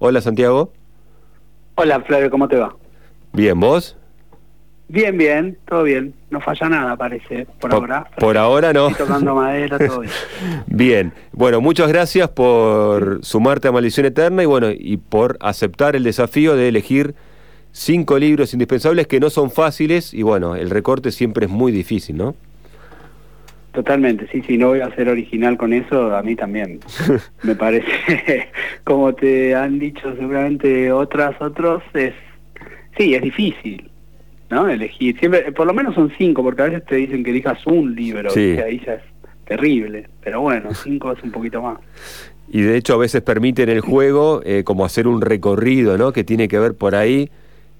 Hola Santiago. Hola Flavio, ¿cómo te va? Bien, ¿vos? Bien, bien, todo bien. No falla nada, parece, por, ahora. Por ahora no. Estoy tocando madera, todo bien. bien. Bueno, muchas gracias por sumarte a Maldición Eterna y bueno, y por aceptar el desafío de elegir cinco libros indispensables que no son fáciles y bueno, el recorte siempre es muy difícil, ¿no? Totalmente, sí, sí, no voy a ser original con eso, a mí también. Me parece, como te han dicho seguramente otras, otros, es, sí, es difícil, ¿no? Elegir, siempre, por lo menos son cinco, porque a veces te dicen que elijas un libro, sí. y ahí ya es terrible, pero bueno, cinco es un poquito más. Y de hecho a veces permiten el juego eh, como hacer un recorrido, ¿no? Que tiene que ver por ahí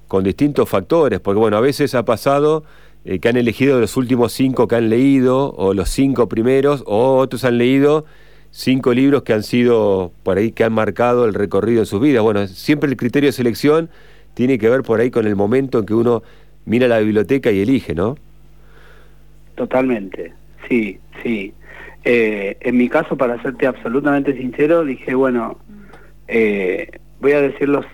con distintos factores, porque bueno, a veces ha pasado eh, que han elegido los últimos cinco que han leído, o los cinco primeros, o otros han leído cinco libros que han sido por ahí, que han marcado el recorrido de sus vidas. Bueno, siempre el criterio de selección tiene que ver por ahí con el momento en que uno mira la biblioteca y elige, ¿no? Totalmente, sí, sí. Eh, en mi caso, para serte absolutamente sincero, dije, bueno, eh, voy a decir los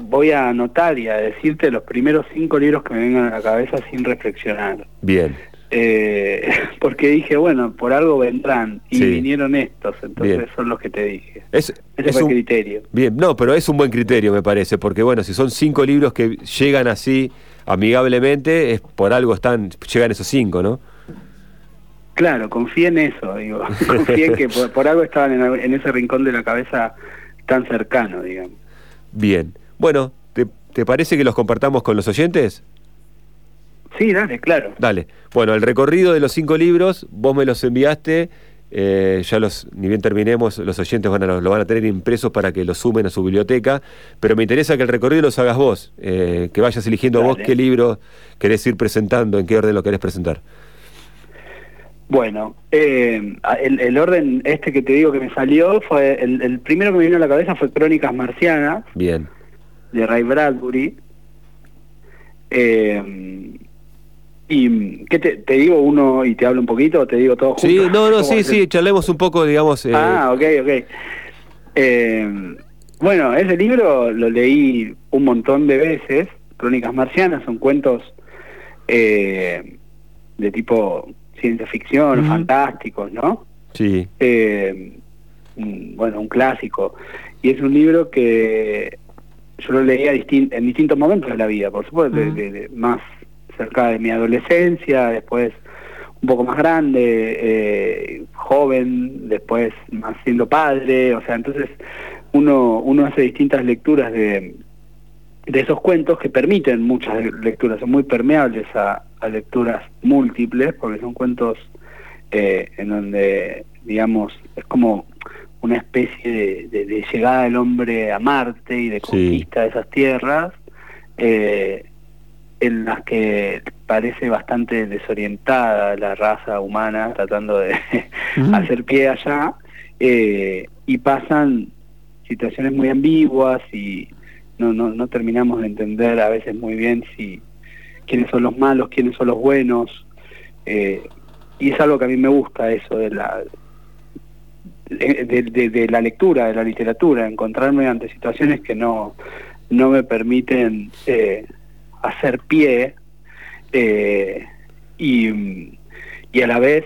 voy a anotar y a decirte los primeros cinco libros que me vengan a la cabeza sin reflexionar. Bien. Eh, porque dije, bueno, por algo vendrán y vinieron estos, entonces son los que te dije. Es, Ese fue el criterio. Bien, no, pero es un buen criterio, me parece, porque bueno, si son cinco libros que llegan así amigablemente, es por algo están, llegan esos cinco, ¿no? Claro, confía en eso, digo. confía en que por, algo estaban en, en ese rincón de la cabeza tan cercano, digamos. Bien. Bueno, ¿te, parece que los compartamos con los oyentes? Sí, dale, claro. Dale. Bueno, el recorrido de los cinco libros, vos me los enviaste, eh, ya los, ni bien terminemos, los oyentes van a, lo van a tener impresos para que los sumen a su biblioteca, pero me interesa que el recorrido los hagas vos, eh, que vayas eligiendo vos qué libro querés ir presentando, en qué orden lo querés presentar. Bueno, eh, el, orden este que te digo que me salió fue, el, el primero que me vino a la cabeza fue Crónicas Marcianas. Bien de Ray Bradbury. Eh, ¿Y qué te, digo uno y te hablo un poquito te digo todo junto? Sí, no, no, sí, sí, charlemos un poco, digamos. Eh... Ah, ok, ok. Eh, bueno, ese libro lo leí un montón de veces, Crónicas Marcianas, son cuentos eh, de tipo ciencia ficción, fantásticos, ¿no? Sí. Eh, bueno, un clásico. Y es un libro que yo lo leía en distintos momentos de la vida, por supuesto, más cerca de mi adolescencia, después un poco más grande, eh, joven, después más siendo padre, o sea, entonces uno, uno hace distintas lecturas de, de esos cuentos que permiten muchas lecturas, son muy permeables a, lecturas múltiples, porque son cuentos eh, en donde, digamos, es como una especie de, llegada del hombre a Marte y de conquista de esas tierras, eh, en las que parece bastante desorientada la raza humana tratando de hacer pie allá, eh, y pasan situaciones muy ambiguas y no, no, no terminamos de entender a veces muy bien si quiénes son los malos, quiénes son los buenos, eh, y es algo que a mí me gusta eso de la de, la lectura, de la literatura, encontrarme ante situaciones que no, no me permiten eh, hacer pie eh, y, y, a la vez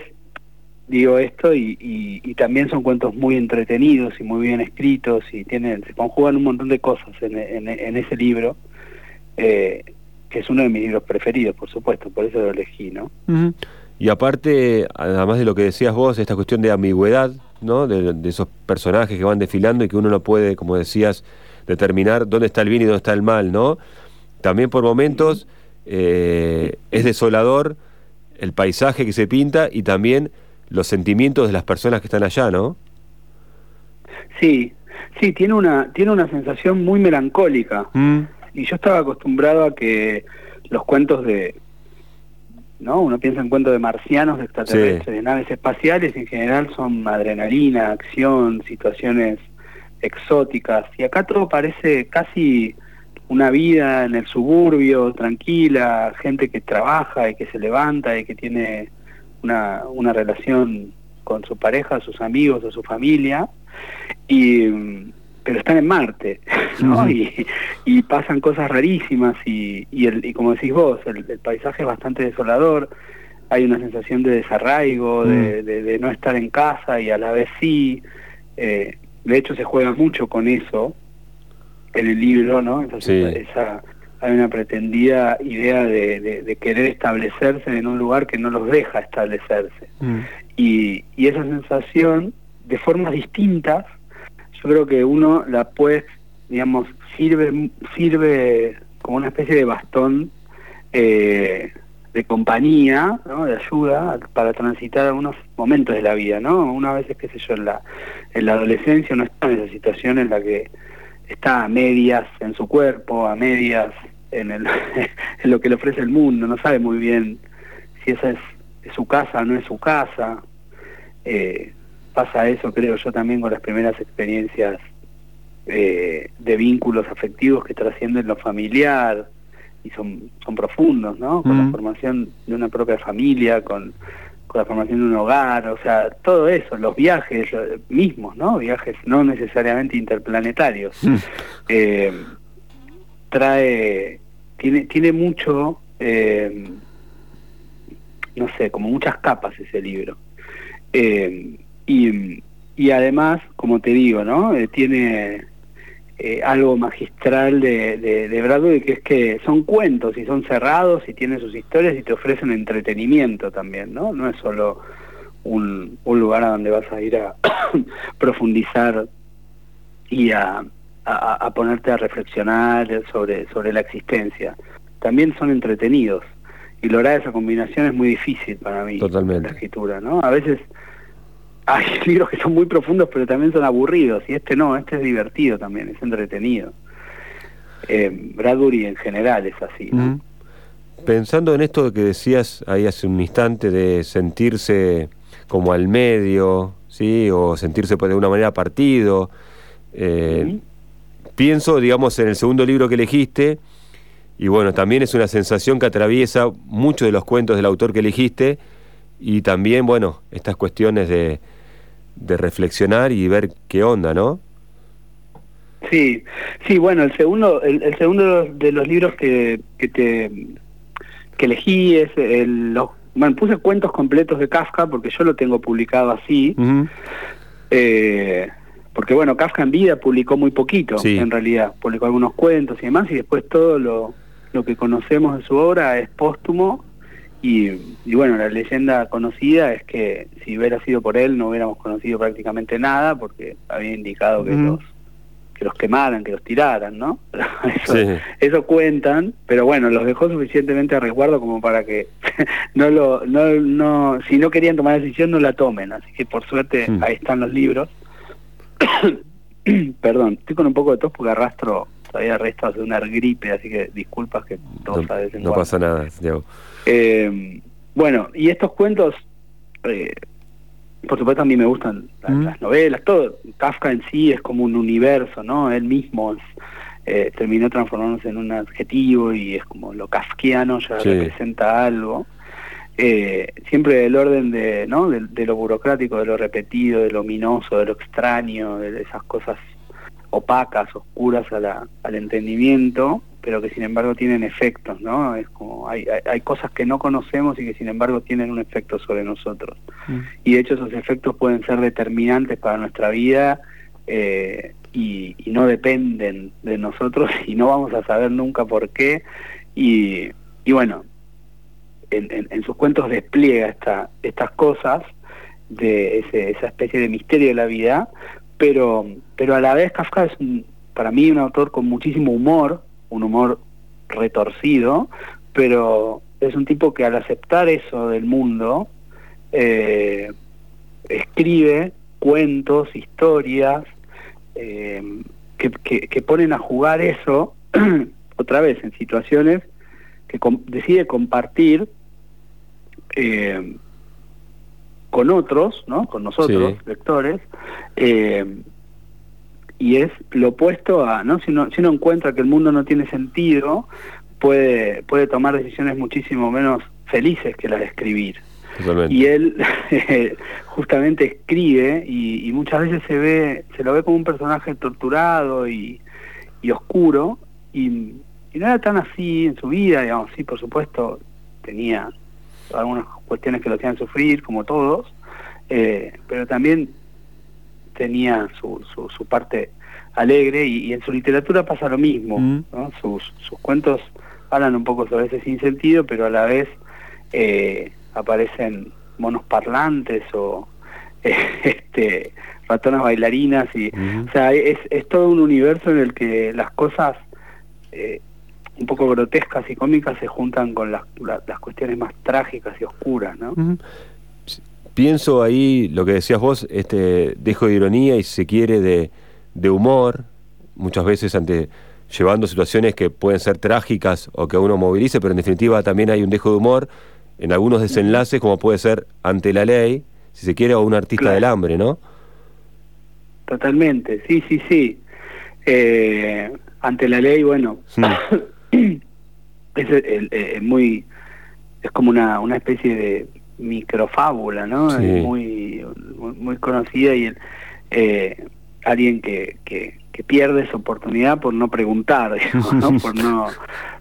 digo esto y, y, también son cuentos muy entretenidos y muy bien escritos y tienen se conjugan un montón de cosas en, en, ese libro eh, que es uno de mis libros preferidos por supuesto por eso lo elegí no y aparte además de lo que decías vos esta cuestión de ambigüedad ¿no? De, esos personajes que van desfilando y que uno no puede, como decías, determinar dónde está el bien y dónde está el mal, ¿no? También por momentos eh, es desolador el paisaje que se pinta y también los sentimientos de las personas que están allá, ¿no? Sí, sí, tiene una, tiene una sensación muy melancólica. Mm. Y yo estaba acostumbrado a que los cuentos de, ¿no? Uno piensa en cuentos de marcianos, de extraterrestres, de naves espaciales, en general son adrenalina, acción, situaciones exóticas. Y acá todo parece casi una vida en el suburbio, tranquila, gente que trabaja y que se levanta y que tiene una, una relación con su pareja, sus amigos o su familia. Y, pero están en Marte, ¿no? y, y, pasan cosas rarísimas y, y, el, y como decís vos, el, paisaje es bastante desolador, hay una sensación de desarraigo, de, mm. de, no estar en casa y a la vez sí. Eh, de hecho se juega mucho con eso en el libro, ¿no? Entonces, esa, hay una pretendida idea de, de, querer establecerse en un lugar que no los deja establecerse. Mm. Y, y esa sensación, de formas distintas, yo creo que uno la puede, digamos, sirve, sirve como una especie de bastón eh, de compañía, ¿no? de ayuda para transitar algunos momentos de la vida, ¿no? Una vez, qué sé yo, en la, en la adolescencia uno está en esa situación en la que está a medias en su cuerpo, a medias en, el, en lo que le ofrece el mundo, no sabe muy bien si esa es, su casa o no es su casa. Eh, pasa eso, creo yo, también con las primeras experiencias eh, de vínculos afectivos que trascienden lo familiar y son, son profundos, ¿no? Con la formación de una propia familia, con, con la formación de un hogar, o sea, todo eso, los viajes mismos, ¿no? Viajes no necesariamente interplanetarios. Eh, trae, tiene, tiene mucho, eh, no sé, como muchas capas ese libro. Eh, y, y además, como te digo, ¿no? Eh, tiene eh, algo magistral de, de, de, Bradbury, que es que son cuentos y son cerrados y tienen sus historias y te ofrecen entretenimiento también, ¿no? No es solo un, un lugar a donde vas a ir a profundizar y a, a, a, ponerte a reflexionar sobre, sobre la existencia. También son entretenidos. Y lograr esa combinación es muy difícil para mí. Totalmente. La escritura, ¿no? A veces hay libros que son muy profundos pero también son aburridos y este no, este es divertido también, es entretenido. Eh, Bradbury en general es así. Pensando en esto que decías ahí hace un instante de sentirse como al medio, ¿sí? o sentirse pues, de una manera partido, eh, pienso, digamos, en el segundo libro que elegiste, y bueno, también es una sensación que atraviesa muchos de los cuentos del autor que elegiste, y también, bueno, estas cuestiones de, de reflexionar y ver qué onda, ¿no? Sí, sí, bueno, el segundo, el, segundo de los libros que, que te que elegí es el, los, bueno, puse cuentos completos de Kafka porque yo lo tengo publicado así, eh, porque bueno, Kafka en vida publicó muy poquito, en realidad, publicó algunos cuentos y demás, y después todo lo, lo que conocemos de su obra es póstumo y, bueno, la leyenda conocida es que si hubiera sido por él no hubiéramos conocido prácticamente nada porque había indicado que los que los quemaran, que los tiraran, ¿no? Eso, eso cuentan, pero bueno, los dejó suficientemente a resguardo como para que no lo, no, no, si no querían tomar decisión no la tomen, así que por suerte ahí están los libros. Perdón, estoy con un poco de tos porque arrastro todavía restos de una gripe, así que disculpas que todos no, no pasa nada. Eh, bueno, y estos cuentos, eh, por supuesto a mí me gustan las, novelas, todo. Kafka en sí es como un universo, ¿no? Él mismo eh, terminó transformándose en un adjetivo y es como lo kafkiano ya representa algo. Eh, siempre del orden de, ¿no? De, lo burocrático, de lo repetido, de lo ominoso, de lo extraño, de esas cosas opacas, oscuras a la, al entendimiento, pero que sin embargo tienen efectos, ¿no? Es como hay, hay, cosas que no conocemos y que sin embargo tienen un efecto sobre nosotros. Mm. Y de hecho esos efectos pueden ser determinantes para nuestra vida eh, y, no dependen de nosotros y no vamos a saber nunca por qué. Y, y bueno, en, en, sus cuentos despliega esta, estas cosas de ese, esa especie de misterio de la vida, pero, pero a la vez Kafka es para mí un autor con muchísimo humor, un humor retorcido, pero es un tipo que al aceptar eso del mundo, eh, escribe cuentos, historias, eh, que, que, ponen a jugar eso otra vez en situaciones que decide compartir eh, con otros, ¿no? con nosotros, lectores, y es lo opuesto a, ¿no? Si uno, si uno encuentra que el mundo no tiene sentido, puede, puede tomar decisiones muchísimo menos felices que las de escribir. Y él justamente escribe y, muchas veces se ve, se lo ve como un personaje torturado y, oscuro y, no era tan así en su vida, digamos, sí, por supuesto, tenía algunas cuestiones que lo hacían sufrir, como todos, eh, pero también tenía su, su, parte alegre y, en su literatura pasa lo mismo, mm. sus, sus cuentos hablan un poco sobre ese sinsentido, pero a la vez eh, aparecen monos parlantes o este, ratonas bailarinas y o sea es, es, todo un universo en el que las cosas eh, un poco grotescas y cómicas se juntan con las, las cuestiones más trágicas y oscuras ¿no? Pienso ahí lo que decías vos este dejo de ironía y si se quiere de, de humor muchas veces ante llevando situaciones que pueden ser trágicas o que uno movilice pero en definitiva también hay un dejo de humor en algunos desenlaces, como puede ser ante la ley, si se quiere, o un artista del hambre, ¿no? Totalmente, sí, sí, sí. Eh, ante la ley, bueno, es muy, es como una, una especie de microfábula, ¿no? muy, muy, conocida y eh, alguien que, que, que, pierde su oportunidad por no preguntar, digamos, ¿no? por no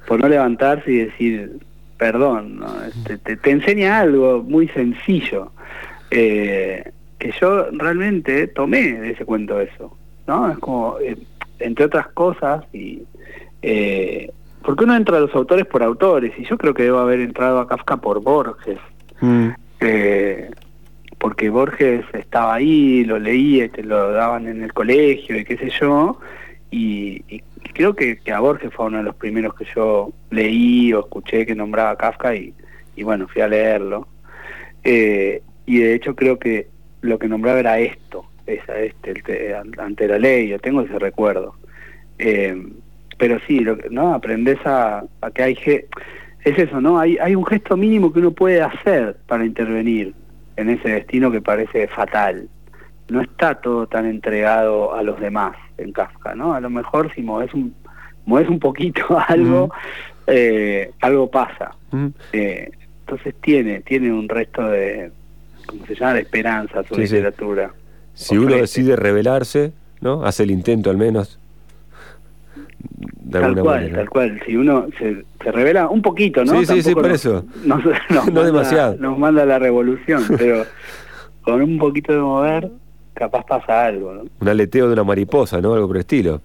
por no levantarse y decir perdón, este, te, enseña algo muy sencillo, eh, que yo realmente tomé de ese cuento eso, ¿no? Es como, eh, entre otras cosas, y eh, porque uno entra a los autores por autores, y yo creo que debo haber entrado a Kafka por Borges, mm. porque Borges estaba ahí, lo leía, te lo daban en el colegio, y qué sé yo, y, y creo que, a Borges fue uno de los primeros que yo leí o escuché que nombraba Kafka y, bueno, fui a leerlo. Eh, y de hecho creo que lo que nombraba era esto, esa, este, ante la ley, yo tengo ese recuerdo. Eh, pero sí, lo, ¿no? Aprendes a, a que hay... Es eso, ¿no? Hay, hay un gesto mínimo que uno puede hacer para intervenir en ese destino que parece fatal no está todo tan entregado a los demás en Kafka, ¿no? A lo mejor si mueves un, mueves un poquito algo, eh, algo pasa. Eh, entonces tiene, tiene un resto de, ¿cómo se llama?, de esperanza su literatura. Si uno decide rebelarse, ¿no? Hace el intento al menos. Tal cual, tal cual. Si uno se, se revela un poquito, ¿no? Sí, sí, sí, por eso. no demasiado. Nos manda la revolución, pero con un poquito de mover capaz pasa algo. ¿no? Un aleteo de una mariposa, ¿no? Algo por el estilo.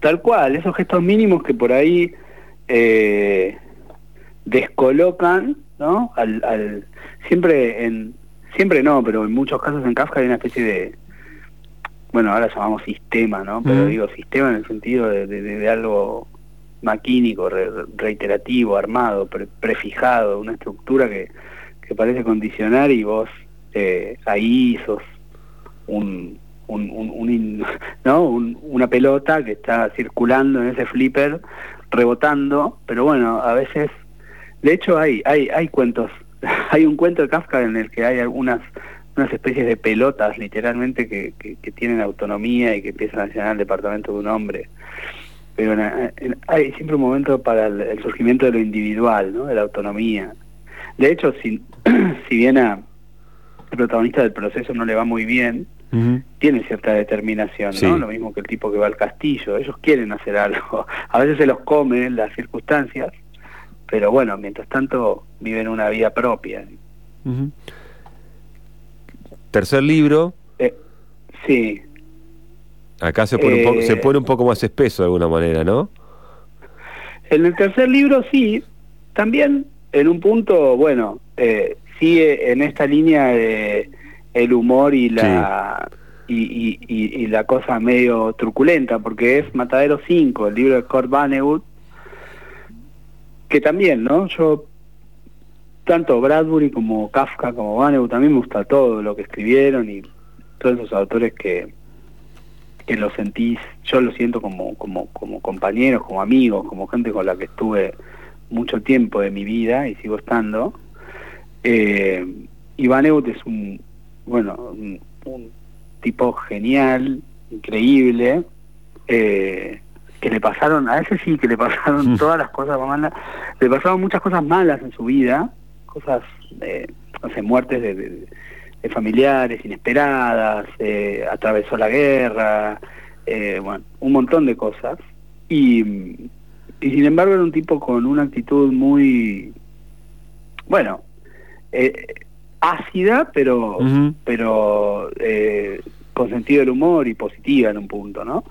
Tal cual, esos gestos mínimos que por ahí eh, descolocan, ¿no? Al, al, siempre en siempre no, pero en muchos casos en Kafka hay una especie de bueno, ahora llamamos sistema, ¿no? Pero digo sistema en el sentido de, de, algo maquínico, reiterativo, armado, prefijado, una estructura que, que parece condicionar y vos eh, ahí sos un, un, ¿no? una pelota que está circulando en ese flipper, rebotando, pero bueno, a veces, de hecho hay, hay, hay cuentos, hay un cuento de Kafka en el que hay algunas unas especies de pelotas literalmente que, que, tienen autonomía y que empiezan a llenar el departamento de un hombre pero hay siempre un momento para el, surgimiento de lo individual, ¿no? de la autonomía. De hecho, si, si bien a, el protagonista del proceso no le va muy bien, tiene cierta determinación, ¿no? Lo mismo que el tipo que va al castillo, ellos quieren hacer algo, a veces se los comen las circunstancias, pero bueno, mientras tanto viven una vida propia. Tercer libro. Eh, sí. Acá se pone, un poco, se eh, pone un poco más espeso de alguna manera, ¿no? En el tercer libro sí, también en un punto, bueno, eh, sigue en esta línea de el humor y la y, y, la cosa medio truculenta, porque es Matadero 5, el libro de Kurt Vonnegut, que también, ¿no? Yo, tanto Bradbury como Kafka como Vonnegut, también me gusta todo lo que escribieron y todos esos autores que, que lo sentís, yo lo siento como, como, como compañeros, como amigos, como gente con la que estuve mucho tiempo de mi vida y sigo estando. Eh, Iván Eut es un, bueno, un, tipo genial, increíble, eh, que le pasaron, a ese sí que le pasaron todas las cosas malas, le pasaron muchas cosas malas en su vida, cosas, no sé, muertes de, familiares inesperadas, atravesó la guerra, bueno, un montón de cosas. Y, y sin embargo era un tipo con una actitud muy, bueno, ácida, pero, pero con sentido del humor y positiva en un punto, ¿no?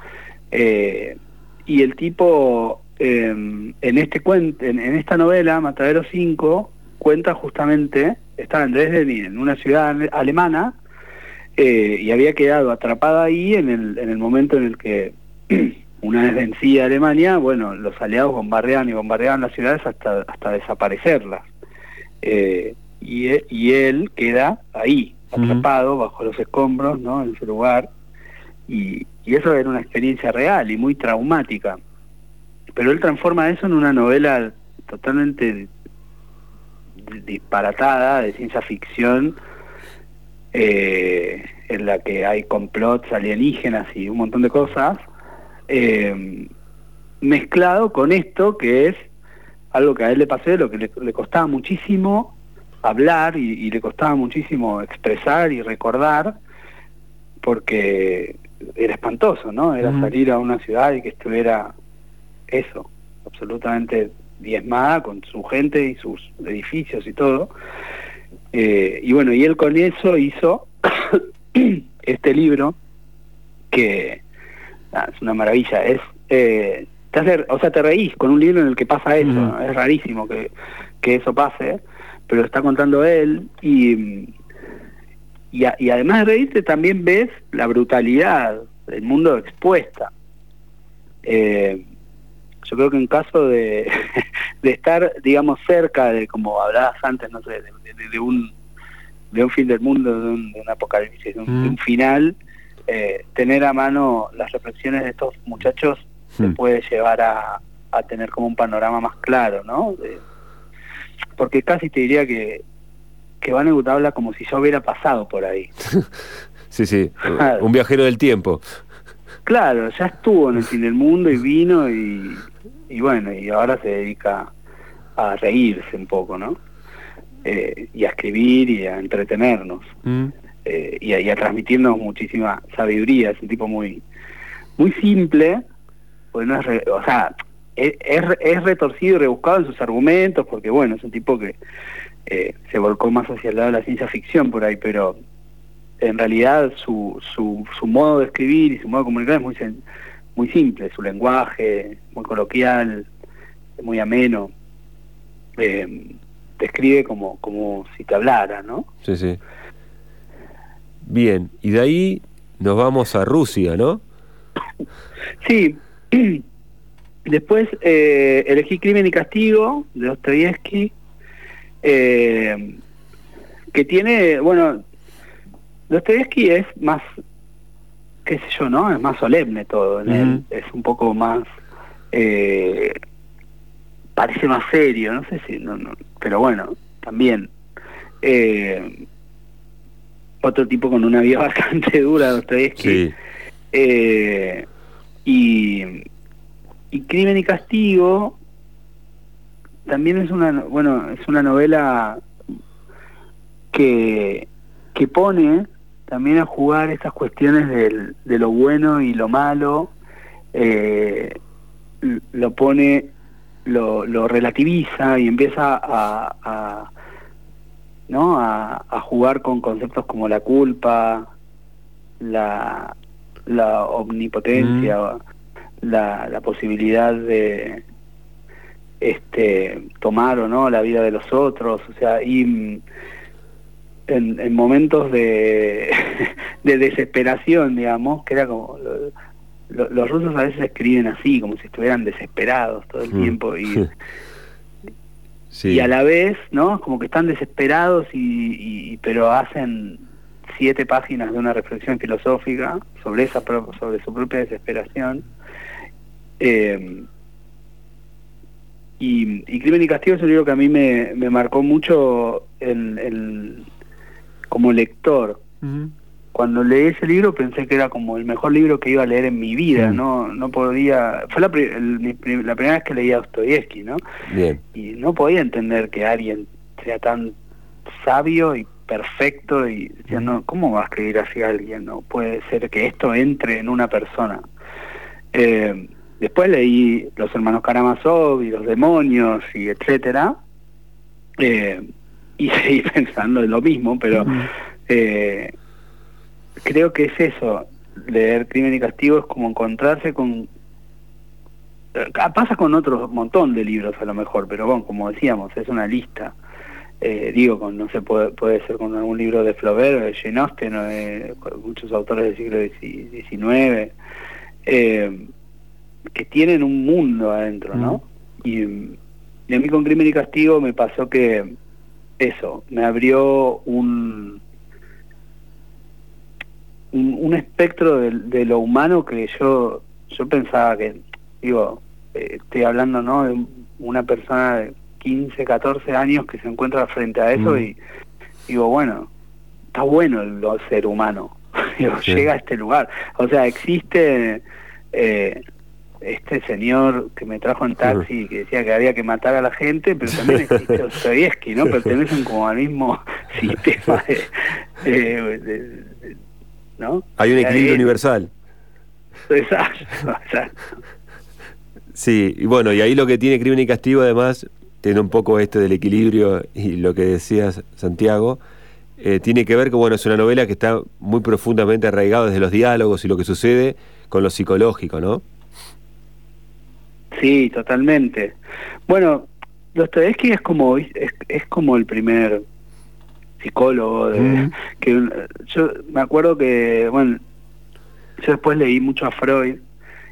Eh, y el tipo, em, en este cuento, en, esta novela, Matadero 5, cuenta justamente, estaba en Dresden, en una ciudad alemana, eh, y había quedado atrapada ahí en el, en el momento en el que, una vez vencida Alemania, bueno, los aliados bombardeaban y bombardeaban las ciudades hasta, hasta desaparecerlas. Eh, y, y él queda ahí, atrapado bajo los escombros, ¿no? En su lugar. Y, eso era una experiencia real y muy traumática. Pero él transforma eso en una novela totalmente disparatada de ciencia ficción, eh, en la que hay complots alienígenas y un montón de cosas, eh, mezclado con esto que es algo que a él le pasó, lo que le costaba muchísimo hablar y, le costaba muchísimo expresar y recordar porque era espantoso, ¿no? Era salir a una ciudad y que estuviera eso, absolutamente diezmada con su gente y sus edificios y todo. Eh, y bueno, y él con eso hizo este libro que es una maravilla, es eh, te o sea, te reís con un libro en el que pasa eso, es rarísimo que, que eso pase pero está contando él y, y, además de reírte también ves la brutalidad del mundo expuesta. Eh, yo creo que en caso de, de, estar, digamos, cerca de, como hablabas antes, no sé, de, un de un fin del mundo, de un, apocalipsis, de un, mm. final, eh, tener a mano las reflexiones de estos muchachos te mm. puede llevar a, a tener como un panorama más claro, ¿no? porque casi te diría que, que Van habla como si yo hubiera pasado por ahí. sí, sí, un viajero del tiempo. Claro, ya estuvo en el fin del mundo y vino y, y bueno, y ahora se dedica a reírse un poco, ¿no? Eh, y a escribir y a entretenernos mm. eh, y, a, y, a, transmitirnos muchísima sabiduría. Es un tipo muy muy simple, pues no es, o sea, es, retorcido y rebuscado en sus argumentos, porque bueno, es un tipo que eh, se volcó más hacia el lado de la ciencia ficción por ahí, pero en realidad su, su, su modo de escribir y su modo de comunicar es muy, muy simple, su lenguaje, muy coloquial, muy ameno. Eh, te escribe como, como si te hablara, ¿no? Sí, sí. Bien, y de ahí nos vamos a Rusia, ¿no? Sí, Después eh, elegí Crimen y Castigo de Dostoyevsky, eh, que tiene, bueno, Dostoyevsky es más, qué sé yo, ¿no? Es más solemne todo en él, es un poco más, eh, parece más serio, no sé si, no, no, pero bueno, también. Eh, otro tipo con una vida bastante dura, Dostoyevsky. Sí. y y Crimen y Castigo también es una, bueno, es una novela que, que pone también a jugar estas cuestiones del, de lo bueno y lo malo, eh, lo pone, lo, lo, relativiza y empieza a, a ¿no? A, a, jugar con conceptos como la culpa, la, la omnipotencia, mm la, la posibilidad de este tomar o no la vida de los otros, o sea, y en, en momentos de, de desesperación, digamos, que era como... los rusos a veces escriben así, como si estuvieran desesperados todo el mm. tiempo y, y a la vez, ¿no? Como que están desesperados y, y, pero hacen siete páginas de una reflexión filosófica sobre esa sobre su propia desesperación eh, y, Crimen y Castigo es un libro que a mí me, me marcó mucho el, como lector. Cuando leí ese libro pensé que era como el mejor libro que iba a leer en mi vida, no no podía... Fue la, la primera vez que leía a Dostoyevsky, ¿no? Y no podía entender que alguien sea tan sabio y perfecto y decía, no, ¿cómo va a escribir así a alguien? No puede ser que esto entre en una persona. Eh, después leí Los Hermanos Karamazov y Los Demonios y etcétera, eh, y seguí pensando en lo mismo, pero eh, creo que es eso, leer Crimen y Castigo es como encontrarse con... Pasa con otro montón de libros a lo mejor, pero bueno, como decíamos, es una lista. Eh, digo, con, no sé, puede, puede ser con algún libro de Flaubert de Jane Austen o de muchos autores del siglo XIX, eh, que tienen un mundo adentro, ¿no? Y, a mí con Crimen y Castigo me pasó que eso, me abrió un, un, espectro de, lo humano que yo, yo pensaba que, digo, eh, estoy hablando, ¿no? De una persona... De, 15, 14 años que se encuentra frente a eso mm. y digo, bueno, está bueno el, ser humano, llega a este lugar. O sea, existe eh, este señor que me trajo en taxi que decía que había que matar a la gente, pero también existe Dostoyevsky, ¿no? Pertenecen como al mismo sistema de, ¿no? Hay un equilibrio universal. Exacto, exacto. Sí, y bueno, y ahí lo que tiene Crimen y Castigo además tiene un poco este del equilibrio y lo que decías, Santiago, eh, tiene que ver que bueno, es una novela que está muy profundamente arraigada desde los diálogos y lo que sucede con lo psicológico, ¿no? Sí, totalmente. Bueno, Dostoevsky es como es, es como el primer psicólogo de, que yo me acuerdo que bueno yo después leí mucho a Freud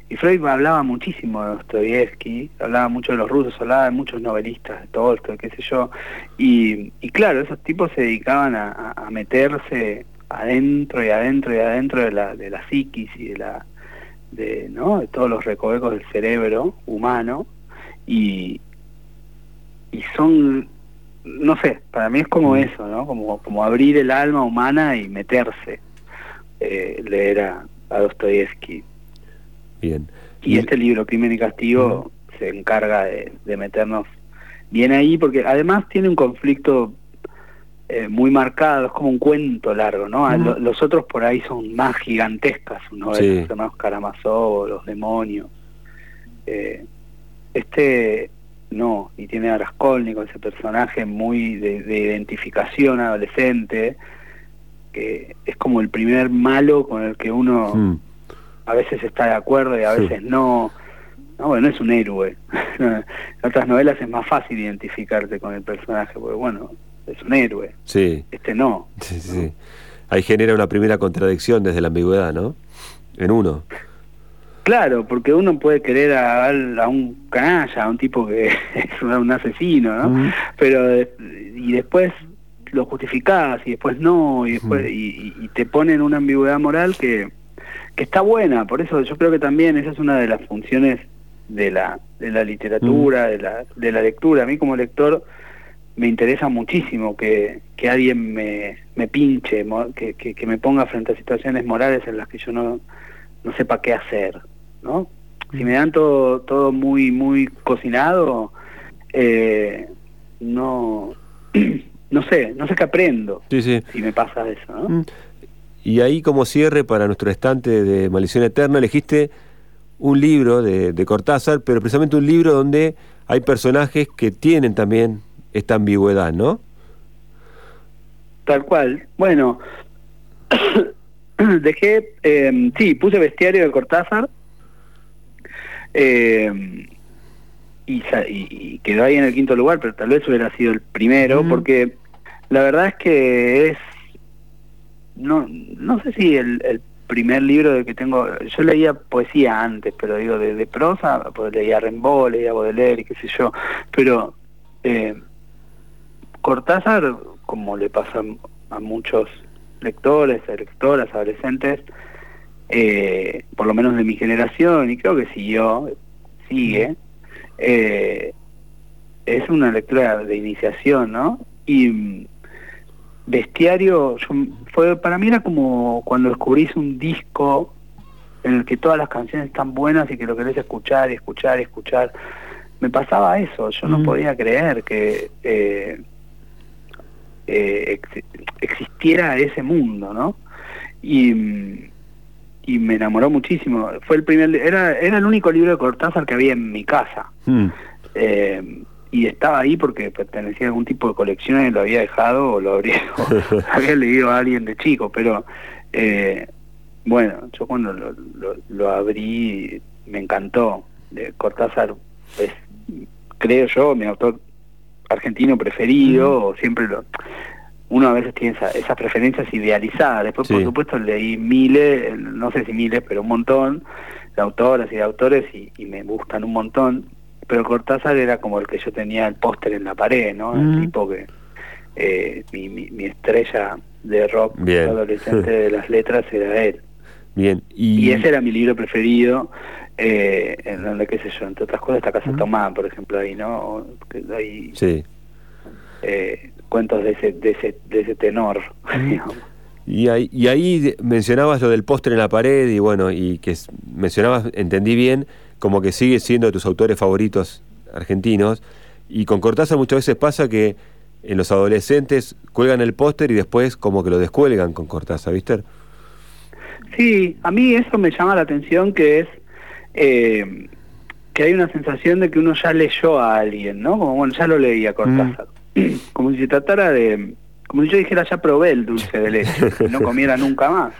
y Freud hablaba muchísimo de Dostoyevsky, hablaba mucho de los rusos, hablaba de muchos novelistas, de Tolstoy, qué sé yo. Y, y claro, esos tipos se dedicaban a, meterse adentro y adentro y adentro de la, de la psiquis y de la de, ¿no? de todos los recovecos del cerebro humano y, y son no sé, para mí es como mm. eso, ¿no? Como, como abrir el alma humana y meterse, eh, leer a, a Dostoyevsky. Bien. Y, este libro, Crimen y Castigo, se encarga de, meternos bien ahí, porque además tiene un conflicto eh, muy marcado, es como un cuento largo, ¿no? los otros por ahí son más gigantescas, uno de los hermanos Karamazov, los demonios. Eh, este no, y tiene a Raskolnikov, ese personaje muy de, identificación adolescente, que es como el primer malo con el que uno... Mm a veces está de acuerdo y a veces no. No, bueno, es un héroe. en otras novelas es más fácil identificarte con el personaje, porque bueno, es un héroe. Sí. Este no. Sí, sí. Ahí genera una primera contradicción desde la ambigüedad, ¿no? En uno. Claro, porque uno puede querer a, a un canalla, a un tipo que es un asesino, ¿no? Pero, y después lo justificás y después no, y después, y, y te ponen una ambigüedad moral que que está buena, por eso yo creo que también esa es una de las funciones de la, de la literatura, mm. de, la, de la lectura. A mí como lector me interesa muchísimo que, que alguien me, me pinche, que, que, me ponga frente a situaciones morales en las que yo no, no sepa qué hacer, ¿no? Si me dan todo, todo muy, muy cocinado, eh, no, no sé, no sé qué aprendo si me pasa eso, ¿no? Mm. Y ahí como cierre para nuestro estante de Maldición Eterna elegiste un libro de, Cortázar, pero precisamente un libro donde hay personajes que tienen también esta ambigüedad, ¿no? Tal cual. Bueno, dejé, eh, sí, puse bestiario de Cortázar eh, y, quedó ahí en el quinto lugar, pero tal vez hubiera sido el primero, porque la verdad es que es no, no sé si el, primer libro de que tengo, yo leía poesía antes, pero digo de, prosa, pues leía Rimbaud, leía Baudelaire y qué sé yo, pero eh, Cortázar, como le pasa a muchos lectores, lectoras, adolescentes, eh, por lo menos de mi generación, y creo que siguió, sigue, eh, es una lectura de iniciación, ¿no? Y Bestiario, fue para mí era como cuando descubrís un disco en el que todas las canciones están buenas y que lo querés escuchar y escuchar y escuchar. Me pasaba eso, yo no mm. podía creer que, eh, eh, existiera ese mundo, ¿no? Y, y me enamoró muchísimo. Fue el primer, era, era el único libro de Cortázar que había en mi casa. Hmm. Eh, y estaba ahí porque pertenecía a algún tipo de colección y lo había dejado o lo habría, había leído a alguien de chico, pero eh, bueno, yo cuando lo, lo, abrí me encantó. De Cortázar es, creo yo, mi autor argentino preferido, o siempre lo uno a veces tiene esas preferencias idealizadas. Después, por supuesto, leí miles, no sé si miles, pero un montón de autoras y de autores y, me gustan un montón. Pero Cortázar era como el que yo tenía el póster en la pared, ¿no? El tipo que eh, mi, mi, estrella de rock adolescente de las letras era él. Bien. Y... ese era mi libro preferido, eh, en donde, qué sé yo, entre otras cosas, esta Casa Tomada, por ejemplo, ahí, ¿no? Ahí, sí. Eh, cuentos de ese, de ese, de ese tenor. Y ahí, y ahí mencionabas lo del póster en la pared y bueno, y que mencionabas, entendí bien, como que sigue siendo de tus autores favoritos argentinos. Y con Cortázar muchas veces pasa que en los adolescentes cuelgan el póster y después como que lo descuelgan con Cortázar, ¿viste? Sí, a mí eso me llama la atención que es eh, que hay una sensación de que uno ya leyó a alguien, ¿no? Como bueno, ya lo leía Cortázar. como si se tratara de, como si yo dijera ya probé el dulce de leche, que no comiera nunca más.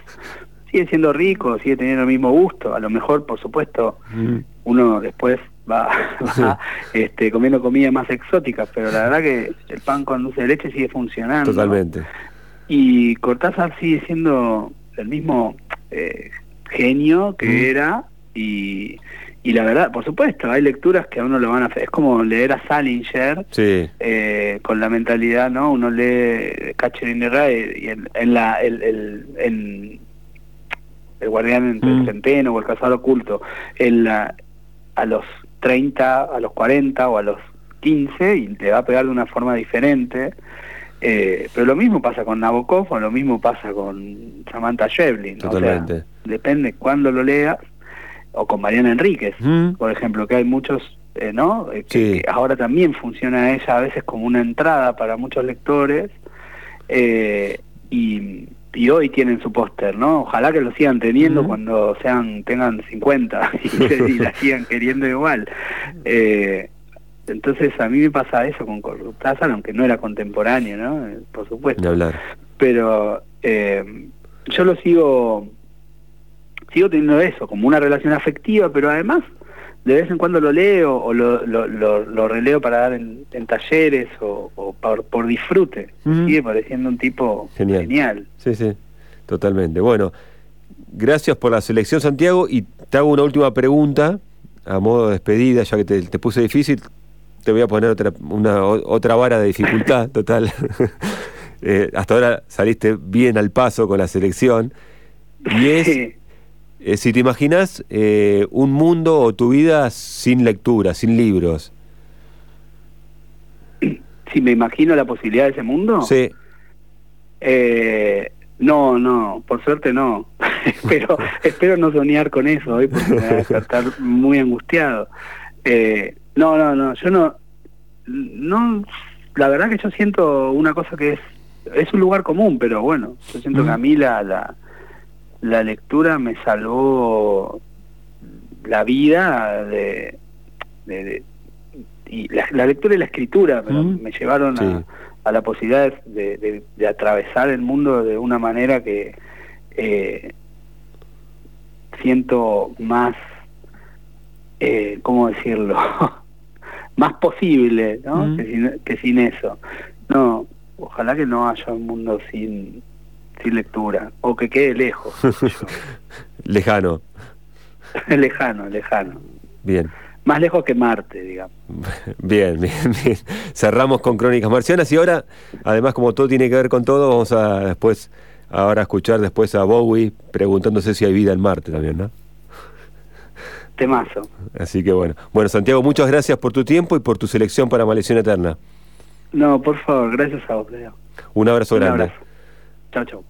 Sigue siendo rico, sigue teniendo el mismo gusto, a lo mejor, por supuesto, mm. uno después va, este, comiendo comida más exótica, pero la verdad que el pan con dulce de leche sigue funcionando. Totalmente. Y Cortázar sigue siendo el mismo eh, genio que mm. era y y la verdad, por supuesto, hay lecturas que a uno lo van a hacer. Es como leer a Salinger eh, con la mentalidad, ¿no? Uno lee Catcher in the Rye y en, la, el, el, en el guardián entre el mm. centeno o el cazador oculto, en a los 30, a los 40 o a los 15 y te va a pegar de una forma diferente. Eh, pero lo mismo pasa con Nabokov o lo mismo pasa con Samantha Shevlin. Totalmente. depende cuándo lo leas o con Mariana Enríquez, por ejemplo, que hay muchos, eh, ¿no? Eh, que, ahora también funciona ella a veces como una entrada para muchos lectores eh, y, hoy tienen su póster, ¿no? Ojalá que lo sigan teniendo cuando sean tengan 50 y, la sigan queriendo igual. entonces a mí me pasa eso con Cortázar, aunque no era contemporáneo, ¿no? Por supuesto. hablar. Pero yo lo sigo sigo teniendo eso, como una relación afectiva, pero además de vez en cuando lo leo o lo, lo, lo, releo para dar en, talleres o, por, disfrute. Sigue pareciendo un tipo genial. Sí, sí, totalmente. Bueno, gracias por la selección, Santiago, y te hago una última pregunta a modo de despedida, ya que te, puse difícil, te voy a poner otra, una, otra vara de dificultad, total. Eh, hasta ahora saliste bien al paso con la selección. Y es eh, si te imaginas eh, un mundo o tu vida sin lectura, sin libros. Si me imagino la posibilidad de ese mundo. Sí. Eh, no, no, por suerte no. espero, espero no soñar con eso hoy porque me va a estar muy angustiado. no, no, no, yo no, no, la verdad que yo siento una cosa que es, es un lugar común, pero bueno, yo siento que a mí la, la la lectura me salvó la vida de, y la, lectura y la escritura mm. me llevaron a, la posibilidad de, atravesar el mundo de una manera que eh, siento más eh, cómo decirlo más posible ¿no? Mm. que, sin, que sin eso no ojalá que no haya un mundo sin sin lectura, o que quede lejos. lejano. lejano, lejano. Bien. Más lejos que Marte, digamos. Bien, bien, bien. Cerramos con Crónicas Marcianas y ahora, además como todo tiene que ver con todo, vamos a después, ahora escuchar después a Bowie preguntándose si hay vida en Marte también, ¿no? Temazo. Así que bueno. Bueno, Santiago, muchas gracias por tu tiempo y por tu selección para Maldición Eterna. No, por favor, gracias a vos, Un abrazo grande. Chao, chao.